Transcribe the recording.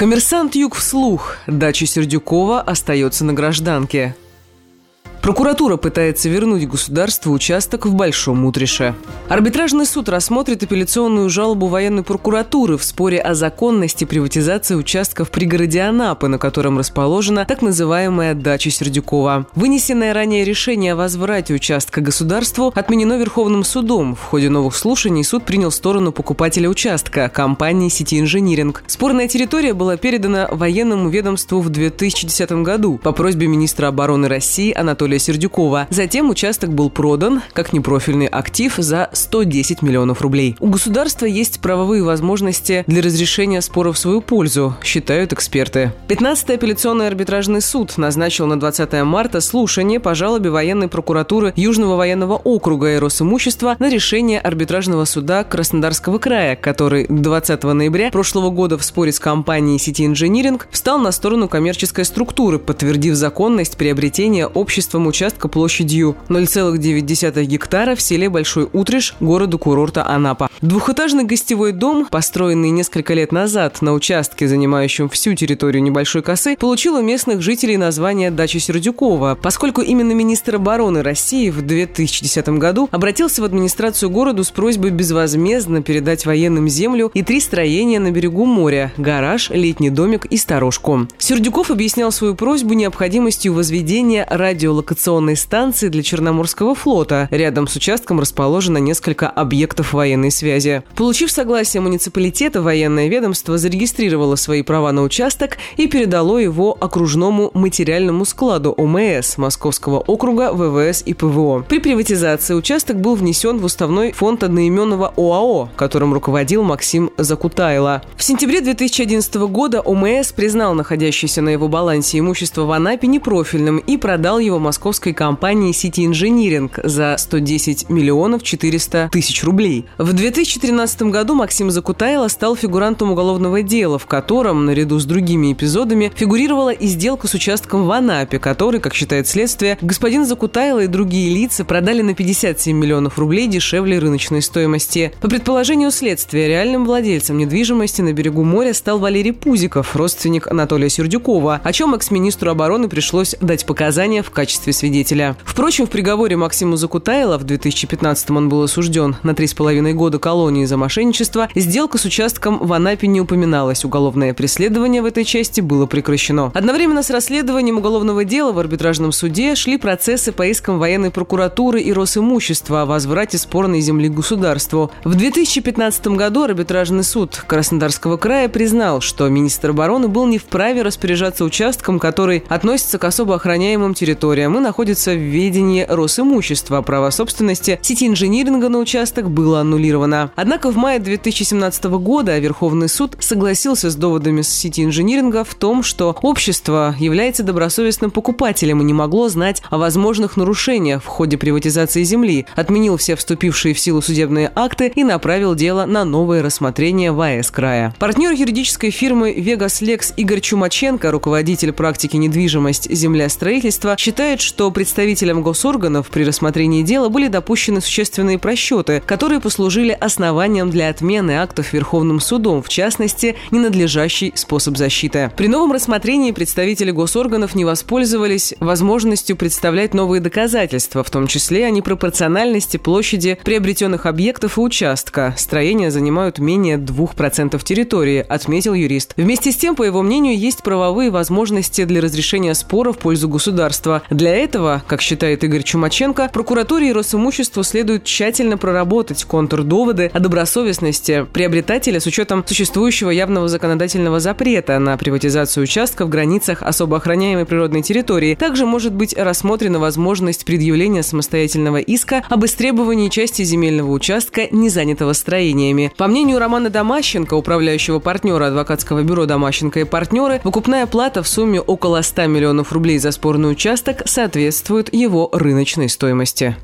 Коммерсант Юг вслух. Дача Сердюкова остается на гражданке. Прокуратура пытается вернуть государству участок в Большом Утрише. Арбитражный суд рассмотрит апелляционную жалобу военной прокуратуры в споре о законности приватизации участка в пригороде Анапы, на котором расположена так называемая дача Сердюкова. Вынесенное ранее решение о возврате участка государству отменено Верховным судом. В ходе новых слушаний суд принял сторону покупателя участка – компании «Сити Инжиниринг». Спорная территория была передана военному ведомству в 2010 году по просьбе министра обороны России Анатолия Анатолия Сердюкова. Затем участок был продан как непрофильный актив за 110 миллионов рублей. У государства есть правовые возможности для разрешения спора в свою пользу, считают эксперты. 15-й апелляционный арбитражный суд назначил на 20 марта слушание по жалобе военной прокуратуры Южного военного округа и Росимущества на решение арбитражного суда Краснодарского края, который 20 ноября прошлого года в споре с компанией Сити Инжиниринг встал на сторону коммерческой структуры, подтвердив законность приобретения обществом количеством участка площадью 0,9 гектара в селе Большой Утриш города-курорта Анапа. Двухэтажный гостевой дом, построенный несколько лет назад на участке, занимающем всю территорию небольшой косы, получил у местных жителей название «Дача Сердюкова», поскольку именно министр обороны России в 2010 году обратился в администрацию города с просьбой безвозмездно передать военным землю и три строения на берегу моря – гараж, летний домик и сторожку. Сердюков объяснял свою просьбу необходимостью возведения радиолокационных локационной станции для Черноморского флота. Рядом с участком расположено несколько объектов военной связи. Получив согласие муниципалитета, военное ведомство зарегистрировало свои права на участок и передало его окружному материальному складу ОМС Московского округа ВВС и ПВО. При приватизации участок был внесен в уставной фонд одноименного ОАО, которым руководил Максим Закутайло. В сентябре 2011 года ОМС признал находящееся на его балансе имущество в Анапе непрофильным и продал его Московскому московской компании City Engineering за 110 миллионов 400 тысяч рублей. В 2013 году Максим Закутайло стал фигурантом уголовного дела, в котором, наряду с другими эпизодами, фигурировала и сделка с участком в Анапе, который, как считает следствие, господин Закутайло и другие лица продали на 57 миллионов рублей дешевле рыночной стоимости. По предположению следствия, реальным владельцем недвижимости на берегу моря стал Валерий Пузиков, родственник Анатолия Сердюкова, о чем экс-министру обороны пришлось дать показания в качестве качестве свидетеля. Впрочем, в приговоре Максиму Закутайла в 2015 он был осужден на три с половиной года колонии за мошенничество, сделка с участком в Анапе не упоминалась. Уголовное преследование в этой части было прекращено. Одновременно с расследованием уголовного дела в арбитражном суде шли процессы по искам военной прокуратуры и Росимущества о возврате спорной земли государству. В 2015 году арбитражный суд Краснодарского края признал, что министр обороны был не вправе распоряжаться участком, который относится к особо охраняемым территориям находится в ведении Росимущества. Право собственности сети инжиниринга на участок было аннулировано. Однако в мае 2017 года Верховный суд согласился с доводами сети инжиниринга в том, что общество является добросовестным покупателем и не могло знать о возможных нарушениях в ходе приватизации земли, отменил все вступившие в силу судебные акты и направил дело на новое рассмотрение в АЭС края. Партнер юридической фирмы «Вегас Лекс» Игорь Чумаченко, руководитель практики недвижимость земля строительства, считает, что представителям госорганов при рассмотрении дела были допущены существенные просчеты, которые послужили основанием для отмены актов Верховным судом, в частности, ненадлежащий способ защиты. При новом рассмотрении представители госорганов не воспользовались возможностью представлять новые доказательства, в том числе о непропорциональности площади приобретенных объектов и участка. Строения занимают менее 2% территории, отметил юрист. Вместе с тем, по его мнению, есть правовые возможности для разрешения спора в пользу государства. Для этого, как считает Игорь Чумаченко, прокуратуре и Росимуществу следует тщательно проработать контрдоводы о добросовестности приобретателя с учетом существующего явного законодательного запрета на приватизацию участка в границах особо охраняемой природной территории. Также может быть рассмотрена возможность предъявления самостоятельного иска об истребовании части земельного участка, не занятого строениями. По мнению Романа Домащенко, управляющего партнера адвокатского бюро «Домащенко и партнеры», выкупная плата в сумме около 100 миллионов рублей за спорный участок – соответствует его рыночной стоимости.